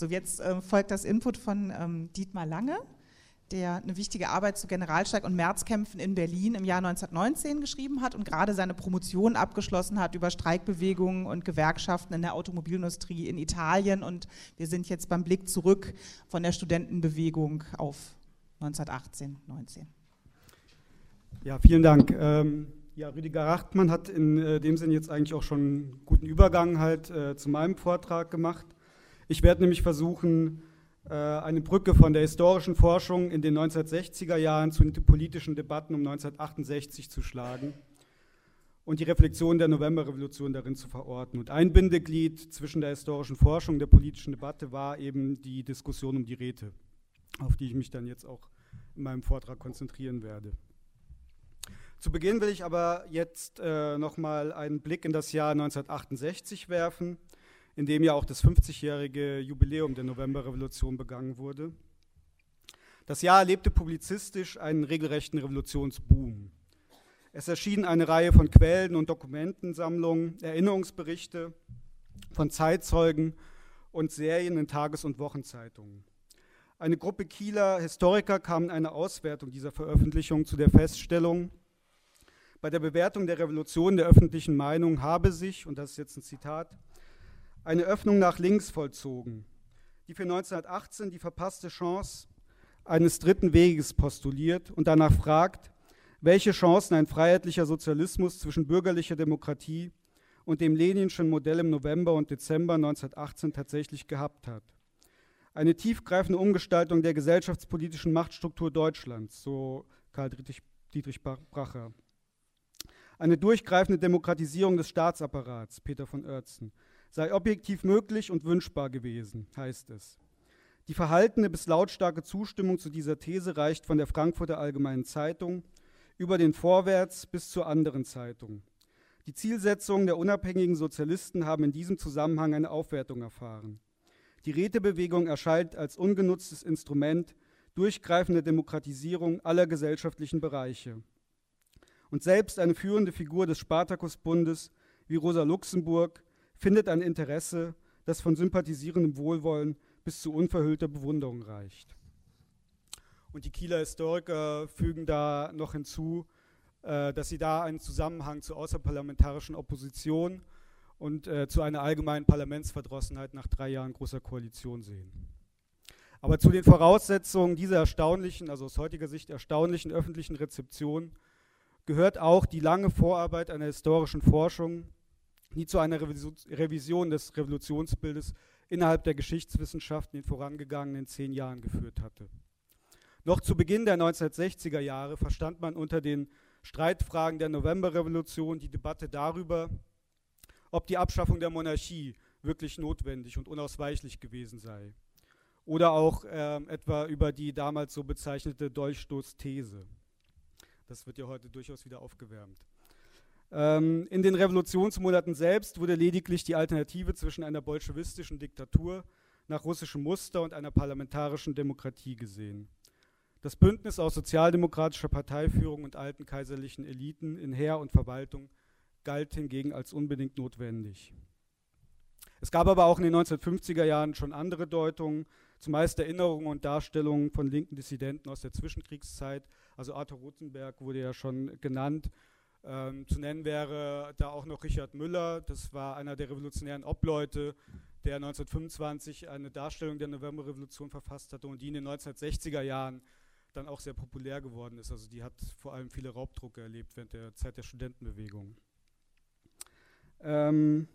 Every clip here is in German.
So, jetzt äh, folgt das Input von ähm, Dietmar Lange, der eine wichtige Arbeit zu Generalstreik und Märzkämpfen in Berlin im Jahr 1919 geschrieben hat und gerade seine Promotion abgeschlossen hat über Streikbewegungen und Gewerkschaften in der Automobilindustrie in Italien. Und wir sind jetzt beim Blick zurück von der Studentenbewegung auf 1918, 19. Ja, vielen Dank. Ähm, ja, Rüdiger Rachtmann hat in äh, dem Sinn jetzt eigentlich auch schon einen guten Übergang halt äh, zu meinem Vortrag gemacht. Ich werde nämlich versuchen, äh, eine Brücke von der historischen Forschung in den 1960er Jahren zu den politischen Debatten um 1968 zu schlagen und die Reflexion der Novemberrevolution darin zu verorten. Und ein Bindeglied zwischen der historischen Forschung und der politischen Debatte war eben die Diskussion um die Räte, auf die ich mich dann jetzt auch in meinem Vortrag konzentrieren werde. Zu Beginn will ich aber jetzt äh, nochmal einen Blick in das Jahr 1968 werfen, in dem ja auch das 50-jährige Jubiläum der Novemberrevolution begangen wurde. Das Jahr erlebte publizistisch einen regelrechten Revolutionsboom. Es erschienen eine Reihe von Quellen und Dokumentensammlungen, Erinnerungsberichte von Zeitzeugen und Serien in Tages- und Wochenzeitungen. Eine Gruppe Kieler Historiker kam in einer Auswertung dieser Veröffentlichung zu der Feststellung, bei der Bewertung der Revolution der öffentlichen Meinung habe sich, und das ist jetzt ein Zitat, eine Öffnung nach links vollzogen, die für 1918 die verpasste Chance eines dritten Weges postuliert und danach fragt, welche Chancen ein freiheitlicher Sozialismus zwischen bürgerlicher Demokratie und dem Leninschen Modell im November und Dezember 1918 tatsächlich gehabt hat. Eine tiefgreifende Umgestaltung der gesellschaftspolitischen Machtstruktur Deutschlands, so Karl Dietrich Bracher. Eine durchgreifende Demokratisierung des Staatsapparats, Peter von Oertzen, sei objektiv möglich und wünschbar gewesen, heißt es. Die verhaltene bis lautstarke Zustimmung zu dieser These reicht von der Frankfurter Allgemeinen Zeitung über den Vorwärts bis zur anderen Zeitung. Die Zielsetzungen der unabhängigen Sozialisten haben in diesem Zusammenhang eine Aufwertung erfahren. Die Rätebewegung erscheint als ungenutztes Instrument durchgreifender Demokratisierung aller gesellschaftlichen Bereiche. Und selbst eine führende Figur des Spartakusbundes wie Rosa Luxemburg findet ein Interesse, das von sympathisierendem Wohlwollen bis zu unverhüllter Bewunderung reicht. Und die Kieler Historiker fügen da noch hinzu, äh, dass sie da einen Zusammenhang zur außerparlamentarischen Opposition und äh, zu einer allgemeinen Parlamentsverdrossenheit nach drei Jahren großer Koalition sehen. Aber zu den Voraussetzungen dieser erstaunlichen, also aus heutiger Sicht erstaunlichen öffentlichen Rezeption gehört auch die lange Vorarbeit einer historischen Forschung, die zu einer Revision des Revolutionsbildes innerhalb der Geschichtswissenschaft in den vorangegangenen zehn Jahren geführt hatte. Noch zu Beginn der 1960er Jahre verstand man unter den Streitfragen der Novemberrevolution die Debatte darüber, ob die Abschaffung der Monarchie wirklich notwendig und unausweichlich gewesen sei. Oder auch äh, etwa über die damals so bezeichnete Dolchstoßthese. Das wird ja heute durchaus wieder aufgewärmt. Ähm, in den Revolutionsmonaten selbst wurde lediglich die Alternative zwischen einer bolschewistischen Diktatur nach russischem Muster und einer parlamentarischen Demokratie gesehen. Das Bündnis aus sozialdemokratischer Parteiführung und alten kaiserlichen Eliten in Heer und Verwaltung galt hingegen als unbedingt notwendig. Es gab aber auch in den 1950er Jahren schon andere Deutungen, zumeist Erinnerungen und Darstellungen von linken Dissidenten aus der Zwischenkriegszeit, also Arthur Rothenberg wurde ja schon genannt. Ähm, zu nennen wäre da auch noch Richard Müller, das war einer der revolutionären Obleute, der 1925 eine Darstellung der Novemberrevolution verfasst hatte und die in den 1960er Jahren dann auch sehr populär geworden ist. Also die hat vor allem viele Raubdrucke erlebt während der Zeit der Studentenbewegung. Ähm,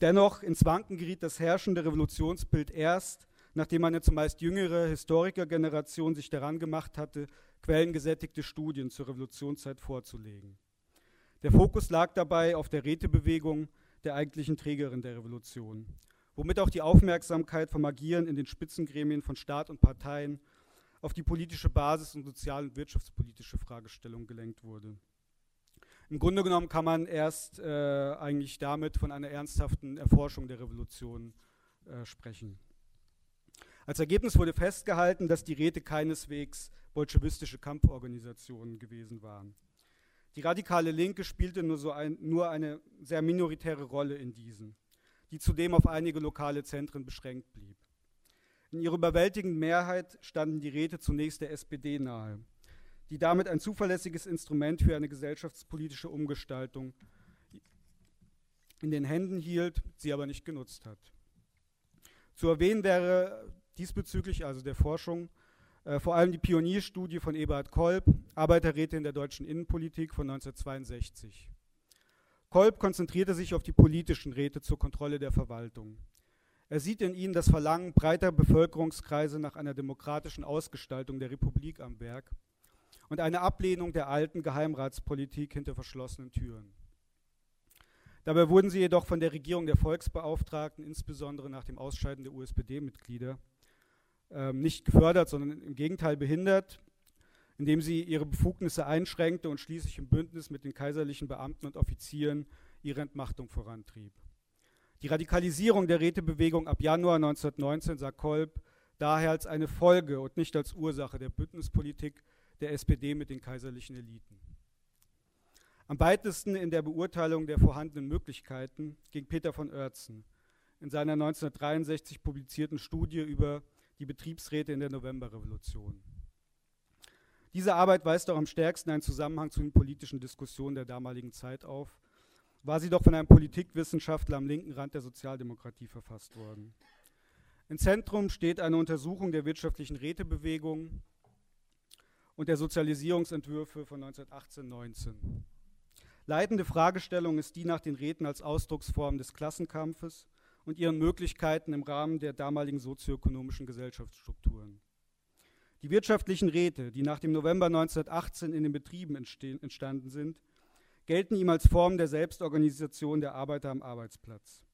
dennoch ins Wanken geriet das herrschende Revolutionsbild erst, nachdem eine zumeist jüngere Historikergeneration sich daran gemacht hatte, quellengesättigte Studien zur Revolutionszeit vorzulegen. Der Fokus lag dabei auf der Rätebewegung der eigentlichen Trägerin der Revolution, womit auch die Aufmerksamkeit vom Agieren in den Spitzengremien von Staat und Parteien auf die politische Basis und sozial- und wirtschaftspolitische Fragestellungen gelenkt wurde. Im Grunde genommen kann man erst äh, eigentlich damit von einer ernsthaften Erforschung der Revolution äh, sprechen. Als Ergebnis wurde festgehalten, dass die Räte keineswegs bolschewistische Kampforganisationen gewesen waren. Die radikale Linke spielte nur, so ein, nur eine sehr minoritäre Rolle in diesen, die zudem auf einige lokale Zentren beschränkt blieb. In ihrer überwältigenden Mehrheit standen die Räte zunächst der SPD nahe, die damit ein zuverlässiges Instrument für eine gesellschaftspolitische Umgestaltung in den Händen hielt, sie aber nicht genutzt hat. Zu erwähnen wäre diesbezüglich, also der Forschung, äh, vor allem die Pionierstudie von Eberhard Kolb, Arbeiterräte in der deutschen Innenpolitik von 1962. Kolb konzentrierte sich auf die politischen Räte zur Kontrolle der Verwaltung. Er sieht in ihnen das Verlangen breiter Bevölkerungskreise nach einer demokratischen Ausgestaltung der Republik am Werk und eine Ablehnung der alten Geheimratspolitik hinter verschlossenen Türen. Dabei wurden sie jedoch von der Regierung der Volksbeauftragten, insbesondere nach dem Ausscheiden der USPD-Mitglieder, ähm, nicht gefördert, sondern im Gegenteil behindert, indem sie ihre Befugnisse einschränkte und schließlich im Bündnis mit den kaiserlichen Beamten und Offizieren ihre Entmachtung vorantrieb. Die Radikalisierung der Rätebewegung ab Januar 1919 sah Kolb daher als eine Folge und nicht als Ursache der Bündnispolitik der SPD mit den kaiserlichen Eliten. Am weitesten in der Beurteilung der vorhandenen Möglichkeiten ging Peter von Oertzen in seiner 1963 publizierten Studie über die Betriebsräte in der Novemberrevolution. Diese Arbeit weist auch am stärksten einen Zusammenhang zu den politischen Diskussionen der damaligen Zeit auf, war sie doch von einem Politikwissenschaftler am linken Rand der Sozialdemokratie verfasst worden. Im Zentrum steht eine Untersuchung der wirtschaftlichen Rätebewegung und der Sozialisierungsentwürfe von 1918-19. Leitende Fragestellung ist die nach den Räten als Ausdrucksform des Klassenkampfes und ihren Möglichkeiten im Rahmen der damaligen sozioökonomischen Gesellschaftsstrukturen. Die wirtschaftlichen Räte, die nach dem November 1918 in den Betrieben entstanden sind, gelten ihm als Form der Selbstorganisation der Arbeiter am Arbeitsplatz.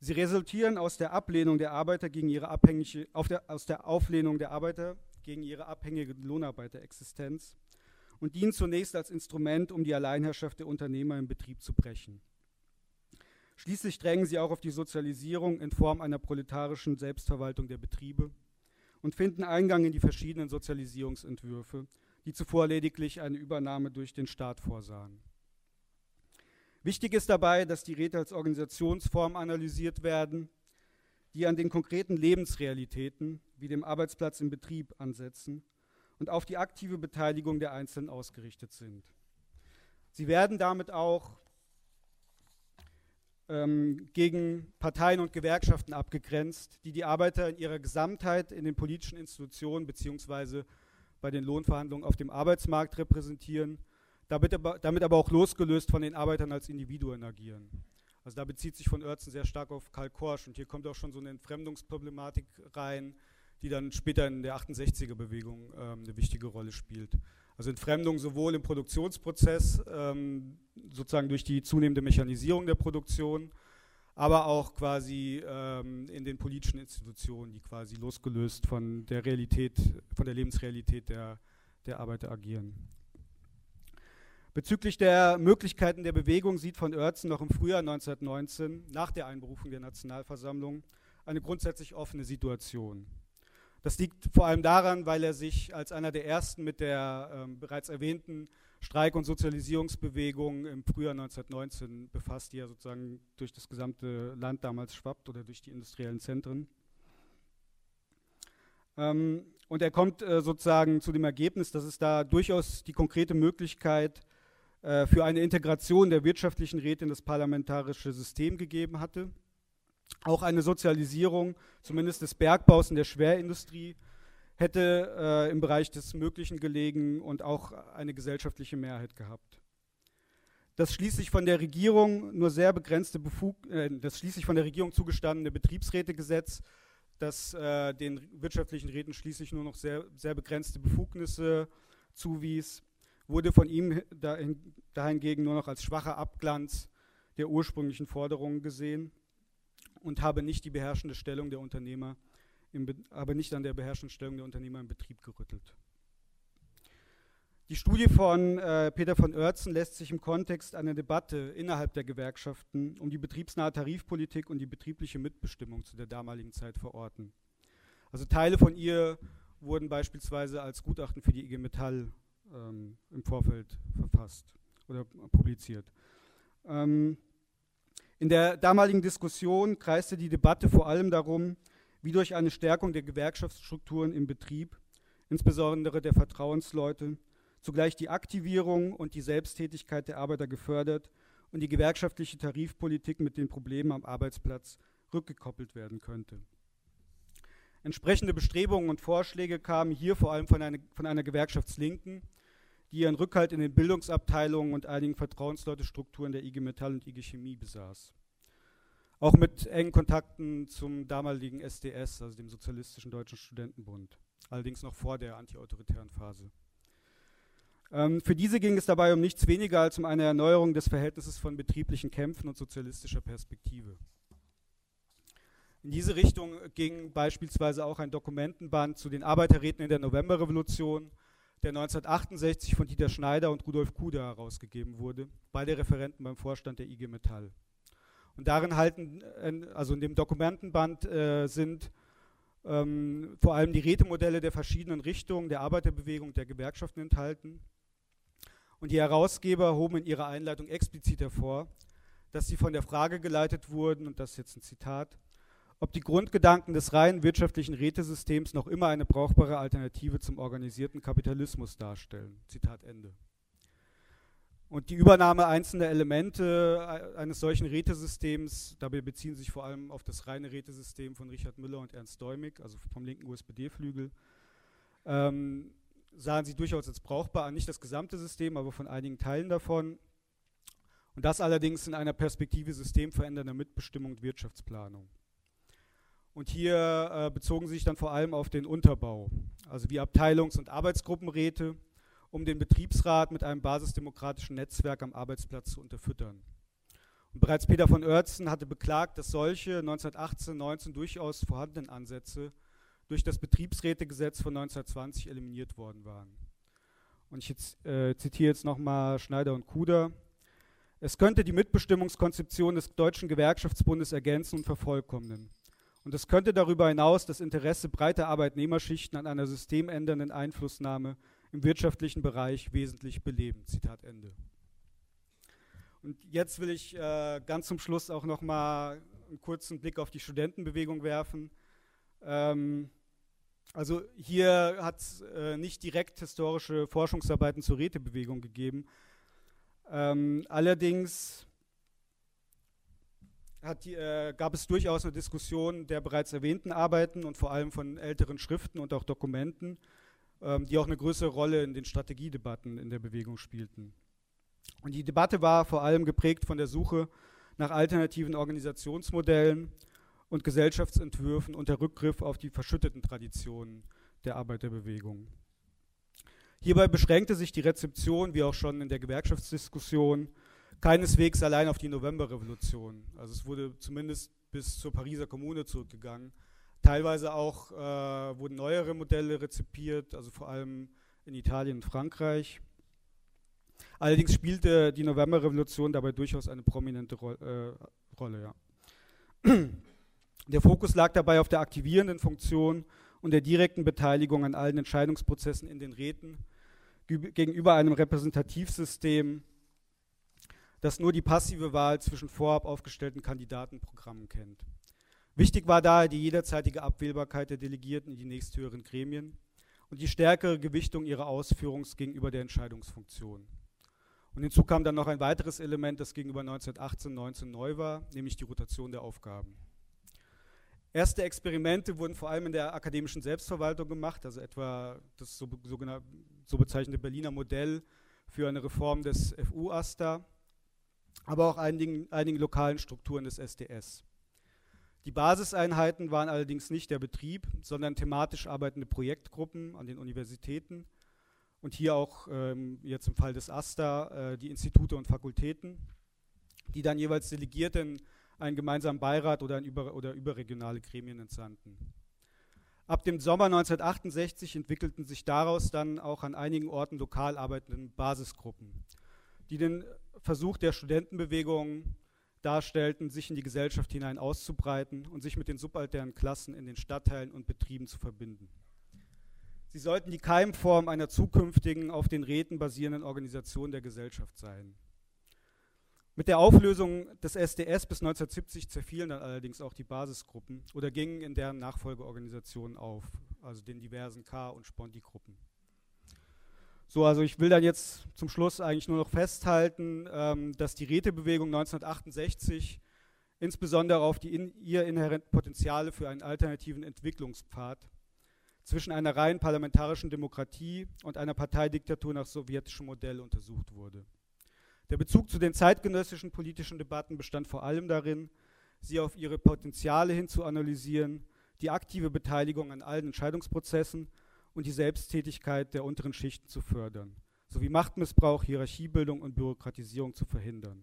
Sie resultieren aus der Ablehnung der Arbeiter gegen ihre abhängige, der, aus der Auflehnung der Arbeiter gegen ihre abhängige Lohnarbeiterexistenz und dienen zunächst als Instrument, um die Alleinherrschaft der Unternehmer im Betrieb zu brechen. Schließlich drängen sie auch auf die Sozialisierung in Form einer proletarischen Selbstverwaltung der Betriebe und finden Eingang in die verschiedenen Sozialisierungsentwürfe, die zuvor lediglich eine Übernahme durch den Staat vorsahen. Wichtig ist dabei, dass die Räte als Organisationsform analysiert werden, die an den konkreten Lebensrealitäten wie dem Arbeitsplatz im Betrieb ansetzen und auf die aktive Beteiligung der Einzelnen ausgerichtet sind. Sie werden damit auch ähm, gegen Parteien und Gewerkschaften abgegrenzt, die die Arbeiter in ihrer Gesamtheit in den politischen Institutionen bzw. bei den Lohnverhandlungen auf dem Arbeitsmarkt repräsentieren, damit aber, damit aber auch losgelöst von den Arbeitern als Individuen agieren. Also da bezieht sich von Oertzen sehr stark auf Karl Korsch und hier kommt auch schon so eine Entfremdungsproblematik rein, die dann später in der 68er-Bewegung ähm, eine wichtige Rolle spielt. Also Entfremdung sowohl im Produktionsprozess, ähm, sozusagen durch die zunehmende Mechanisierung der Produktion, aber auch quasi ähm, in den politischen Institutionen, die quasi losgelöst von der Realität, von der Lebensrealität der, der Arbeiter agieren. Bezüglich der Möglichkeiten der Bewegung sieht von Oertzen noch im Frühjahr 1919, nach der Einberufung der Nationalversammlung, eine grundsätzlich offene Situation. Das liegt vor allem daran, weil er sich als einer der ersten mit der ähm, bereits erwähnten Streik- und Sozialisierungsbewegung im Frühjahr 1919 befasst, die ja sozusagen durch das gesamte Land damals schwappt oder durch die industriellen Zentren. Ähm, und er kommt äh, sozusagen zu dem Ergebnis, dass es da durchaus die konkrete Möglichkeit äh, für eine Integration der wirtschaftlichen Räte in das parlamentarische System gegeben hatte auch eine Sozialisierung, zumindest des Bergbaus und der Schwerindustrie, hätte äh, im Bereich des Möglichen gelegen und auch eine gesellschaftliche Mehrheit gehabt. Das schließlich von der Regierung nur sehr begrenzte Befug äh, das schließlich von der Regierung zugestandene Betriebsrätegesetz, das äh, den wirtschaftlichen Räten schließlich nur noch sehr, sehr begrenzte Befugnisse zuwies, wurde von ihm dahin, dahingegen nur noch als schwacher Abglanz der ursprünglichen Forderungen gesehen und habe nicht die beherrschende Stellung der Unternehmer, im habe nicht an der beherrschenden Stellung der Unternehmer im Betrieb gerüttelt. Die Studie von äh, Peter von Oertzen lässt sich im Kontext einer Debatte innerhalb der Gewerkschaften um die betriebsnahe Tarifpolitik und die betriebliche Mitbestimmung zu der damaligen Zeit verorten. Also Teile von ihr wurden beispielsweise als Gutachten für die IG Metall ähm, im Vorfeld verfasst oder publiziert. Ähm, in der damaligen Diskussion kreiste die Debatte vor allem darum, wie durch eine Stärkung der Gewerkschaftsstrukturen im Betrieb, insbesondere der Vertrauensleute, zugleich die Aktivierung und die Selbsttätigkeit der Arbeiter gefördert und die gewerkschaftliche Tarifpolitik mit den Problemen am Arbeitsplatz rückgekoppelt werden könnte. Entsprechende Bestrebungen und Vorschläge kamen hier vor allem von einer, von einer Gewerkschaftslinken, die ihren Rückhalt in den Bildungsabteilungen und einigen Vertrauensleutestrukturen der IG Metall und IG Chemie besaß. Auch mit engen Kontakten zum damaligen SDS, also dem Sozialistischen Deutschen Studentenbund, allerdings noch vor der antiautoritären Phase. Ähm, für diese ging es dabei um nichts weniger als um eine Erneuerung des Verhältnisses von betrieblichen Kämpfen und sozialistischer Perspektive. In diese Richtung ging beispielsweise auch ein Dokumentenband zu den Arbeiterräten in der Novemberrevolution, der 1968 von Dieter Schneider und Rudolf Kuder herausgegeben wurde, beide Referenten beim Vorstand der IG Metall. Und darin halten, also in dem Dokumentenband äh, sind ähm, vor allem die Rätemodelle der verschiedenen Richtungen der Arbeiterbewegung der Gewerkschaften enthalten. Und die Herausgeber hoben in ihrer Einleitung explizit hervor, dass sie von der Frage geleitet wurden, und das ist jetzt ein Zitat, ob die Grundgedanken des reinen wirtschaftlichen Rätesystems noch immer eine brauchbare Alternative zum organisierten Kapitalismus darstellen. Zitat Ende. Und die Übernahme einzelner Elemente äh, eines solchen Rätesystems, dabei beziehen sich vor allem auf das reine Rätesystem von Richard Müller und Ernst Däumig, also vom linken USPD-Flügel, ähm, sahen sie durchaus als brauchbar an, nicht das gesamte System, aber von einigen Teilen davon. Und das allerdings in einer Perspektive systemverändernder Mitbestimmung und Wirtschaftsplanung. Und hier äh, bezogen sie sich dann vor allem auf den Unterbau, also wie Abteilungs- und Arbeitsgruppenräte, um den Betriebsrat mit einem basisdemokratischen Netzwerk am Arbeitsplatz zu unterfüttern. Und bereits Peter von Oertzen hatte beklagt, dass solche 1918, 19 durchaus vorhandenen Ansätze durch das Betriebsrätegesetz von 1920 eliminiert worden waren. Und ich jetzt, äh, zitiere jetzt nochmal Schneider und Kuder. Es könnte die Mitbestimmungskonzeption des Deutschen Gewerkschaftsbundes ergänzen und vervollkommnen. Und es könnte darüber hinaus das Interesse breiter Arbeitnehmerschichten an einer systemändernden Einflussnahme im wirtschaftlichen Bereich wesentlich beleben. Zitat Ende. Und jetzt will ich äh, ganz zum Schluss auch noch mal einen kurzen Blick auf die Studentenbewegung werfen. Ähm, also hier hat es äh, nicht direkt historische Forschungsarbeiten zur Rätebewegung gegeben. Ähm, allerdings die, äh, gab es durchaus eine Diskussion der bereits erwähnten Arbeiten und vor allem von älteren Schriften und auch Dokumenten, ähm, die auch eine größere Rolle in den Strategiedebatten in der Bewegung spielten. Und die Debatte war vor allem geprägt von der Suche nach alternativen Organisationsmodellen und Gesellschaftsentwürfen und der Rückgriff auf die verschütteten Traditionen der Arbeiterbewegung. Hierbei beschränkte sich die Rezeption, wie auch schon in der Gewerkschaftsdiskussion, keineswegs allein auf die Novemberrevolution. Also es wurde zumindest bis zur Pariser Kommune zurückgegangen. Teilweise auch äh, wurden neuere Modelle rezipiert, also vor allem in Italien und Frankreich. Allerdings spielte die Novemberrevolution dabei durchaus eine prominente Ro äh, Rolle. Ja. Der Fokus lag dabei auf der aktivierenden Funktion und der direkten Beteiligung an allen Entscheidungsprozessen in den Räten gegenüber einem Repräsentativsystem, das nur die passive Wahl zwischen vorab aufgestellten Kandidatenprogrammen kennt. Wichtig war daher die jederzeitige Abwählbarkeit der Delegierten in die nächsthöheren Gremien und die stärkere Gewichtung ihrer Ausführungs gegenüber der Entscheidungsfunktion. Und hinzu kam dann noch ein weiteres Element, das gegenüber 1918-19 neu war, nämlich die Rotation der Aufgaben. Erste Experimente wurden vor allem in der akademischen Selbstverwaltung gemacht, also etwa das so, so bezeichnete Berliner Modell für eine Reform des FU-AStA aber auch einigen, einigen lokalen Strukturen des SDS. Die Basiseinheiten waren allerdings nicht der Betrieb, sondern thematisch arbeitende Projektgruppen an den Universitäten und hier auch ähm, jetzt im Fall des AStA äh, die Institute und Fakultäten, die dann jeweils Delegierte in einen gemeinsamen Beirat oder, über, oder überregionale Gremien entsandten. Ab dem Sommer 1968 entwickelten sich daraus dann auch an einigen Orten lokal arbeitende Basisgruppen, die den Versuch der Studentenbewegung darstellten, sich in die Gesellschaft hinein auszubreiten und sich mit den subalternen Klassen in den Stadtteilen und Betrieben zu verbinden. Sie sollten die Keimform einer zukünftigen, auf den Räten basierenden Organisation der Gesellschaft sein. Mit der Auflösung des SDS bis 1970 zerfielen dann allerdings auch die Basisgruppen oder gingen in deren Nachfolgeorganisationen auf, also den diversen K- und Sponti-Gruppen. So, also ich will dann jetzt zum Schluss eigentlich nur noch festhalten, ähm, dass die Rätebewegung 1968 insbesondere auf die in ihr inhärenten Potenziale für einen alternativen Entwicklungspfad zwischen einer rein parlamentarischen Demokratie und einer Parteidiktatur nach sowjetischem Modell untersucht wurde. Der Bezug zu den zeitgenössischen politischen Debatten bestand vor allem darin, sie auf ihre Potenziale hin zu analysieren, die aktive Beteiligung an allen Entscheidungsprozessen und die Selbsttätigkeit der unteren Schichten zu fördern, sowie Machtmissbrauch, Hierarchiebildung und Bürokratisierung zu verhindern.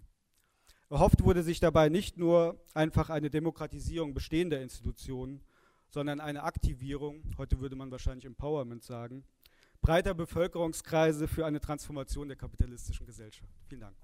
Erhofft wurde sich dabei nicht nur einfach eine Demokratisierung bestehender Institutionen, sondern eine Aktivierung, heute würde man wahrscheinlich Empowerment sagen, breiter Bevölkerungskreise für eine Transformation der kapitalistischen Gesellschaft. Vielen Dank.